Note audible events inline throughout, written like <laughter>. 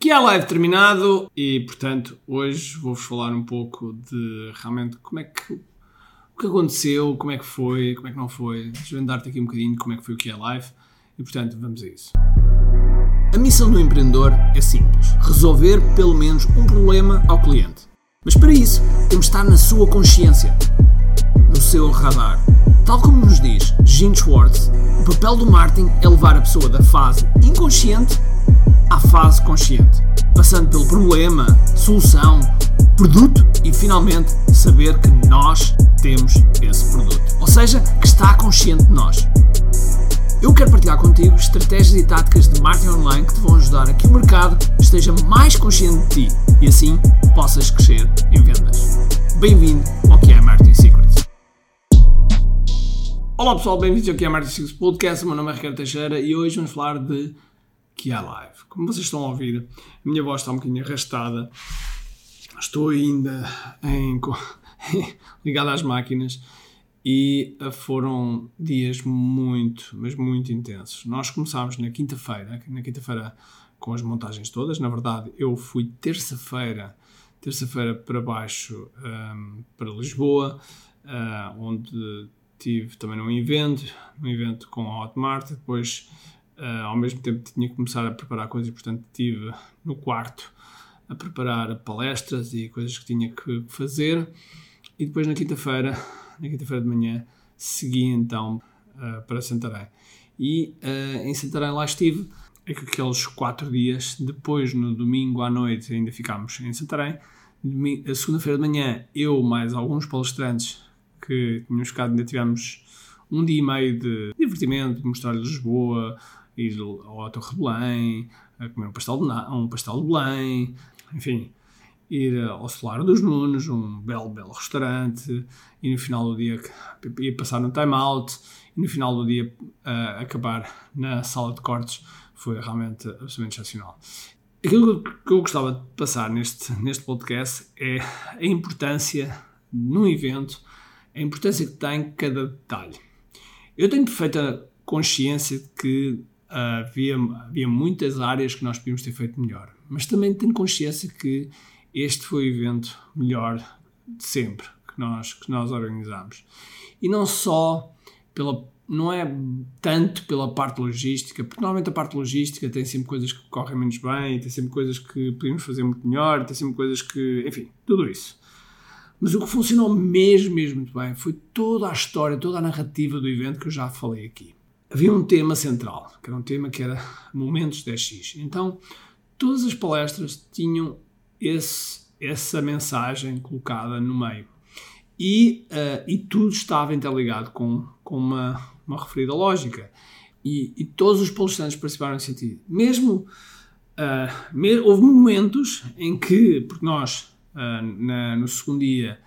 Que é live terminado e, portanto, hoje vou-vos falar um pouco de realmente como é que o que aconteceu, como é que foi, como é que não foi, desvendar-te aqui um bocadinho como é que foi o que é live e, portanto, vamos a isso. A missão do empreendedor é simples: resolver pelo menos um problema ao cliente. Mas para isso, temos de estar na sua consciência, no seu radar. Tal como nos diz Gene Schwartz, o papel do marketing é levar a pessoa da fase inconsciente à fase consciente, passando pelo problema, solução, produto e finalmente saber que nós temos esse produto. Ou seja, que está consciente de nós. Eu quero partilhar contigo estratégias e táticas de marketing online que te vão ajudar a que o mercado esteja mais consciente de ti e assim possas crescer em vendas. Bem-vindo ao que é Marketing Secrets. Olá pessoal, bem-vindos ao que é Marketing Secrets Podcast. O meu nome é Ricardo Teixeira e hoje vamos falar de que é live. Como vocês estão a ouvir, a minha voz está um bocadinho arrastada. Estou ainda em, <laughs> ligado às máquinas e eh, foram dias muito, mas muito intensos. Nós começámos na quinta-feira, na quinta-feira com as montagens todas. Na verdade, eu fui terça-feira, terça-feira para baixo um, ehm, para Lisboa, uh, onde tive também um evento, um evento com a Hotmart. Depois, uh, ao mesmo tempo, tinha que começar a preparar coisas, portanto, estive no quarto a preparar palestras e coisas que tinha que fazer. E depois, na quinta-feira, na quinta-feira de manhã, segui então uh, para Santarém. E uh, em Santarém lá estive é aqueles quatro dias. Depois, no domingo à noite, ainda ficámos em Santarém. A segunda-feira de manhã, eu mais alguns palestrantes que tínhamos ficado, ainda tivemos um dia e meio de divertimento, de mostrar Lisboa, ir ao Torre de Belém, a comer um pastel de, um pastel de Belém, enfim, ir ao Solar dos Nunos, um belo, belo restaurante, e no final do dia ia passar no time-out, e no final do dia uh, acabar na sala de cortes foi realmente absolutamente excepcional. Aquilo que eu gostava de passar neste, neste podcast é a importância num evento, a importância que tem cada detalhe. Eu tenho perfeita consciência de que havia, havia muitas áreas que nós podíamos ter feito melhor, mas também tenho consciência que este foi o evento melhor de sempre que nós, que nós organizámos. E não só pela não é tanto pela parte logística, porque normalmente a parte logística tem sempre coisas que correm menos bem, tem sempre coisas que podemos fazer muito melhor, tem sempre coisas que. enfim, tudo isso. Mas o que funcionou mesmo, mesmo muito bem foi toda a história, toda a narrativa do evento que eu já falei aqui. Havia um tema central, que era um tema que era Momentos 10x. Então, todas as palestras tinham esse, essa mensagem colocada no meio. E, uh, e tudo estava interligado com, com uma, uma referida lógica. E, e todos os palestrantes participaram nesse sentido. Mesmo, uh, me, houve momentos em que, porque nós, uh, na, no segundo dia,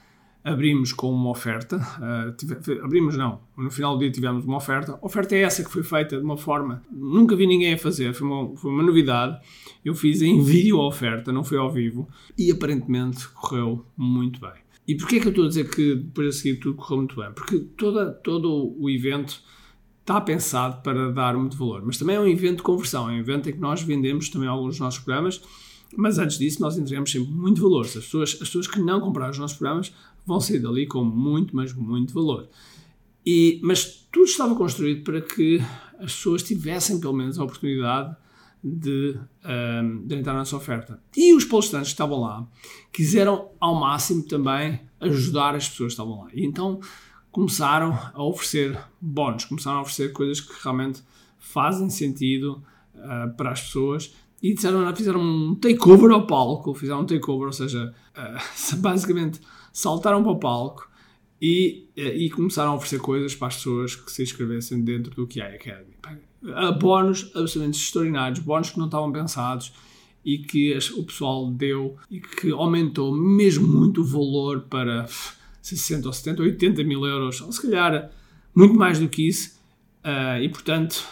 abrimos com uma oferta, uh, tive, abrimos não, no final do dia tivemos uma oferta, a oferta é essa que foi feita de uma forma, nunca vi ninguém a fazer, foi uma, foi uma novidade, eu fiz em <laughs> vídeo a oferta, não foi ao vivo, e aparentemente correu muito bem. E porquê é que eu estou a dizer que depois a seguir tudo correu muito bem? Porque toda, todo o evento está pensado para dar muito valor, mas também é um evento de conversão, é um evento em que nós vendemos também alguns dos nossos programas, mas antes disso nós entregamos sempre muito valor. As pessoas, as pessoas que não compraram os nossos programas vão sair dali com muito, mas muito valor. E, mas tudo estava construído para que as pessoas tivessem pelo menos a oportunidade de, um, de entrar nessa oferta. E os palestrantes que estavam lá quiseram ao máximo também ajudar as pessoas que estavam lá. E então começaram a oferecer bónus, começaram a oferecer coisas que realmente fazem sentido uh, para as pessoas e disseram, fizeram um takeover ao palco, fizeram um takeover, ou seja, uh, <laughs> basicamente saltaram para o palco e, uh, e começaram a oferecer coisas para as pessoas que se inscrevessem dentro do QI Academy. Uh, bónus absolutamente extraordinários, bónus que não estavam pensados e que o pessoal deu e que aumentou mesmo muito o valor para 60 ou 70 ou 80 mil euros, ou se calhar muito mais do que isso, uh, e portanto,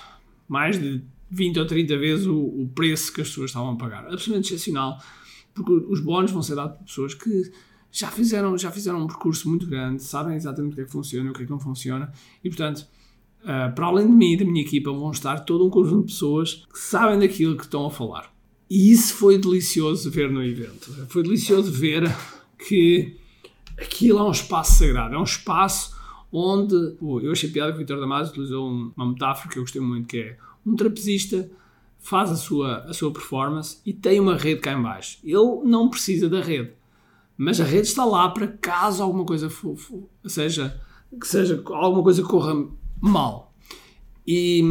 mais de 20 ou 30 vezes o, o, preço que as pessoas estavam a pagar. Absolutamente excepcional, porque os bónus vão ser dados por pessoas que já fizeram, já fizeram um percurso muito grande, sabem exatamente o que é que funciona e o que é que não funciona, e portanto, uh, para além de mim e da minha equipa, vão estar todo um conjunto de pessoas que sabem daquilo que estão a falar. E isso foi delicioso ver no evento. Foi delicioso ver que aquilo é um espaço sagrado, é um espaço onde. eu achei piada que o Vitor Damasio utilizou uma metáfora que eu gostei muito, que é um trapezista faz a sua, a sua performance e tem uma rede cá em baixo. Ele não precisa da rede, mas a rede está lá para caso alguma coisa for, seja que seja alguma coisa corra mal. E,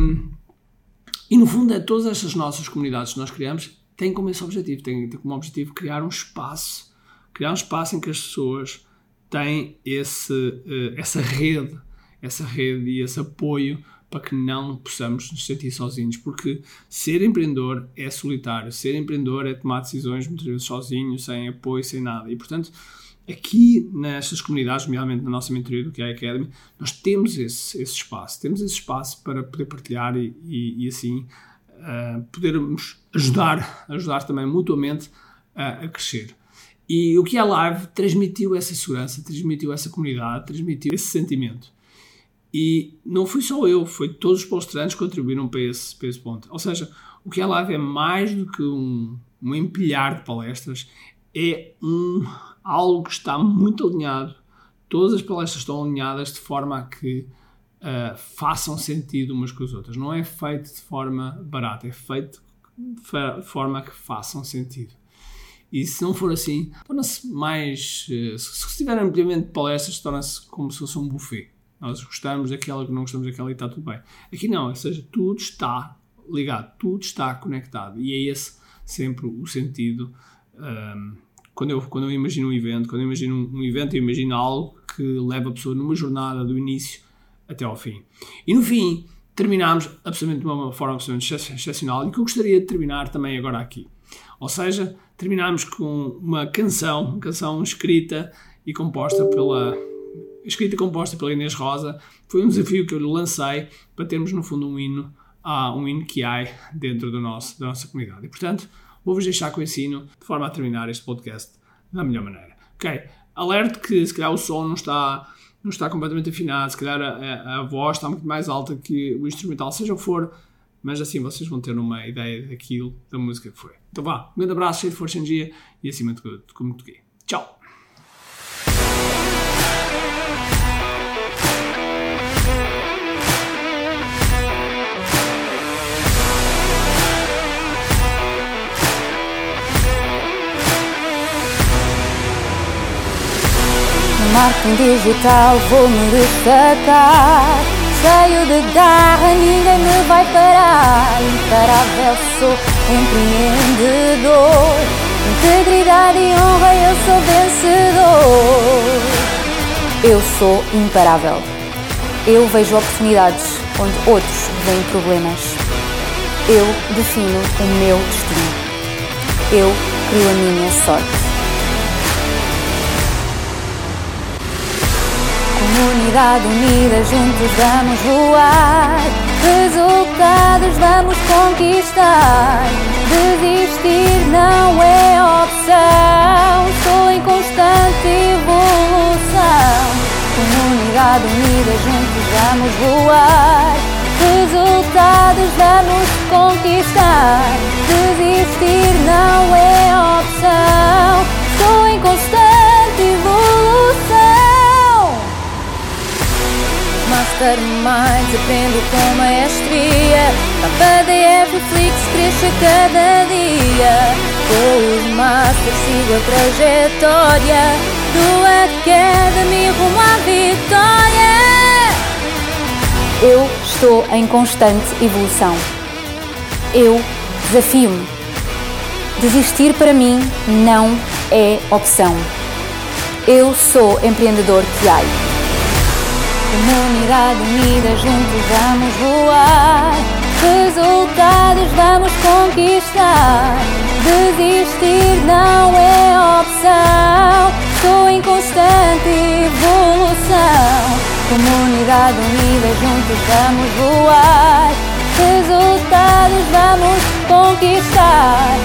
e no fundo é todas estas nossas comunidades que nós criamos têm como esse objetivo, têm, como objetivo criar um espaço, criar um espaço em que as pessoas têm esse, uh, essa rede, essa rede e esse apoio para que não possamos nos sentir sozinhos, porque ser empreendedor é solitário, ser empreendedor é tomar decisões muitas vezes sozinho, sem apoio, sem nada. E portanto, aqui nestas comunidades, nomeadamente na nossa mentoria do QI Academy, nós temos esse, esse espaço, temos esse espaço para poder partilhar e, e, e assim uh, podermos ajudar, ajudar também mutuamente a, crescer. E o que live transmitiu essa segurança, transmitiu essa comunidade, transmitiu esse sentimento. E não fui só eu, foi todos os palestrantes que contribuíram para esse, para esse ponto. Ou seja, o que é live é mais do que um, um empilhar de palestras, é um, algo que está muito alinhado. Todas as palestras estão alinhadas de forma a que uh, façam sentido umas com as outras. Não é feito de forma barata, é feito de forma a que façam sentido. E se não for assim, torna-se mais. Uh, se tiver ampliamente palestras, torna-se como se fosse um buffet nós gostamos daquela, não gostamos daquela e está tudo bem. Aqui não, ou seja, tudo está ligado, tudo está conectado. E é esse sempre o sentido. Um, quando, eu, quando eu imagino um evento, quando eu imagino um, um evento, eu imagino algo que leva a pessoa numa jornada do início até ao fim. E no fim, terminamos absolutamente de uma forma absolutamente excepcional e que eu gostaria de terminar também agora aqui. Ou seja, terminamos com uma canção, uma canção escrita e composta pela escrita e composta pela Inês Rosa, foi um desafio que eu lhe lancei para termos, no fundo, um hino, uh, um hino que há dentro do nosso, da nossa comunidade. E, portanto, vou-vos deixar com esse hino, de forma a terminar este podcast da melhor maneira. Ok, alerto que se calhar o som não está, não está completamente afinado, se calhar a, a, a voz está muito mais alta que o instrumental, seja o que for, mas assim vocês vão ter uma ideia daquilo, da música que foi. Então vá, um grande abraço, cheio de força em dia e acima de tudo, como toquei. Tchau! Marketing digital vou-me destacar. Cheio de garra, ninguém me vai parar. Imparável sou empreendedor. Integridade e honra, eu sou vencedor. Eu sou imparável. Eu vejo oportunidades onde outros veem problemas. Eu defino o meu destino. Eu crio a minha sorte Comunidade unida, juntos vamos voar. Resultados vamos conquistar. Desistir não é opção. Estou em constante evolução. Comunidade unida, juntos vamos voar. Resultados vamos conquistar. Desistir não é opção. Masterminds, aprendo com maestria PDF Flix cresce a cada dia. Com os Masters sigo a trajetória. Do Academy rumo à vitória. Eu estou em constante evolução. Eu desafio-me. Desistir para mim não é opção. Eu sou empreendedor que há. Comunidade unida, juntos vamos voar. Resultados vamos conquistar. Desistir não é opção. Estou em constante evolução. Comunidade unida, juntos vamos voar. Resultados vamos conquistar.